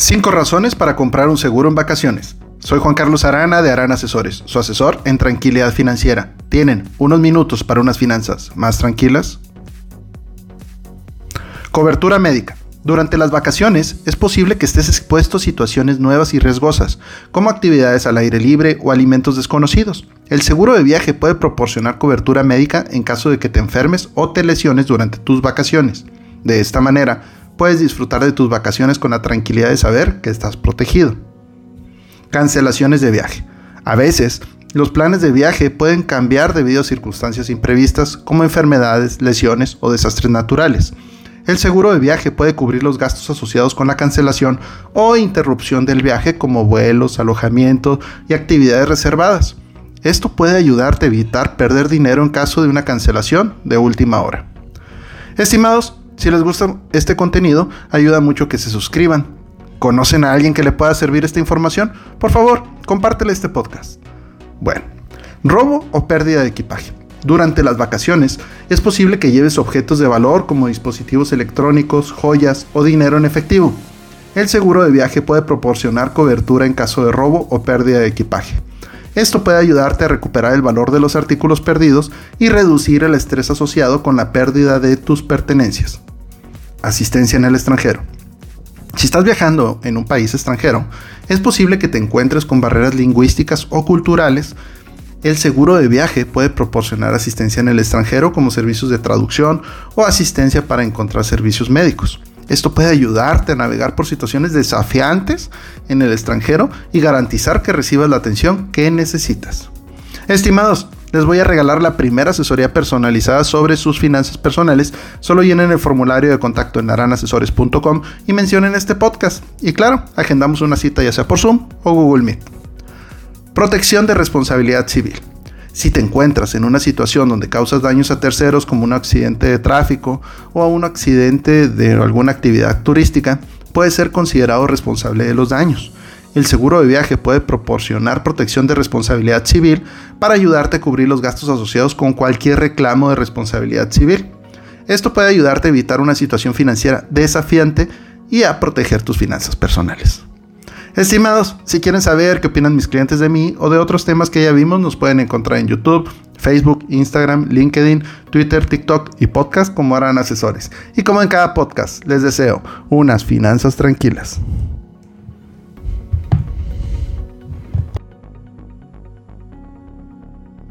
5 razones para comprar un seguro en vacaciones. Soy Juan Carlos Arana de Arana Asesores, su asesor en tranquilidad financiera. Tienen unos minutos para unas finanzas más tranquilas. Cobertura médica. Durante las vacaciones es posible que estés expuesto a situaciones nuevas y riesgosas, como actividades al aire libre o alimentos desconocidos. El seguro de viaje puede proporcionar cobertura médica en caso de que te enfermes o te lesiones durante tus vacaciones. De esta manera, puedes disfrutar de tus vacaciones con la tranquilidad de saber que estás protegido. Cancelaciones de viaje. A veces, los planes de viaje pueden cambiar debido a circunstancias imprevistas como enfermedades, lesiones o desastres naturales. El seguro de viaje puede cubrir los gastos asociados con la cancelación o interrupción del viaje como vuelos, alojamiento y actividades reservadas. Esto puede ayudarte a evitar perder dinero en caso de una cancelación de última hora. Estimados, si les gusta este contenido, ayuda mucho que se suscriban. ¿Conocen a alguien que le pueda servir esta información? Por favor, compártele este podcast. Bueno, robo o pérdida de equipaje. Durante las vacaciones es posible que lleves objetos de valor como dispositivos electrónicos, joyas o dinero en efectivo. El seguro de viaje puede proporcionar cobertura en caso de robo o pérdida de equipaje. Esto puede ayudarte a recuperar el valor de los artículos perdidos y reducir el estrés asociado con la pérdida de tus pertenencias asistencia en el extranjero. Si estás viajando en un país extranjero, es posible que te encuentres con barreras lingüísticas o culturales. El seguro de viaje puede proporcionar asistencia en el extranjero como servicios de traducción o asistencia para encontrar servicios médicos. Esto puede ayudarte a navegar por situaciones desafiantes en el extranjero y garantizar que recibas la atención que necesitas. Estimados, les voy a regalar la primera asesoría personalizada sobre sus finanzas personales. Solo llenen el formulario de contacto en aranasesores.com y mencionen este podcast. Y claro, agendamos una cita ya sea por Zoom o Google Meet. Protección de responsabilidad civil. Si te encuentras en una situación donde causas daños a terceros como un accidente de tráfico o un accidente de alguna actividad turística, puedes ser considerado responsable de los daños el seguro de viaje puede proporcionar protección de responsabilidad civil para ayudarte a cubrir los gastos asociados con cualquier reclamo de responsabilidad civil. Esto puede ayudarte a evitar una situación financiera desafiante y a proteger tus finanzas personales. Estimados, si quieren saber qué opinan mis clientes de mí o de otros temas que ya vimos, nos pueden encontrar en YouTube, Facebook, Instagram, LinkedIn, Twitter, TikTok y podcast como harán asesores. Y como en cada podcast, les deseo unas finanzas tranquilas.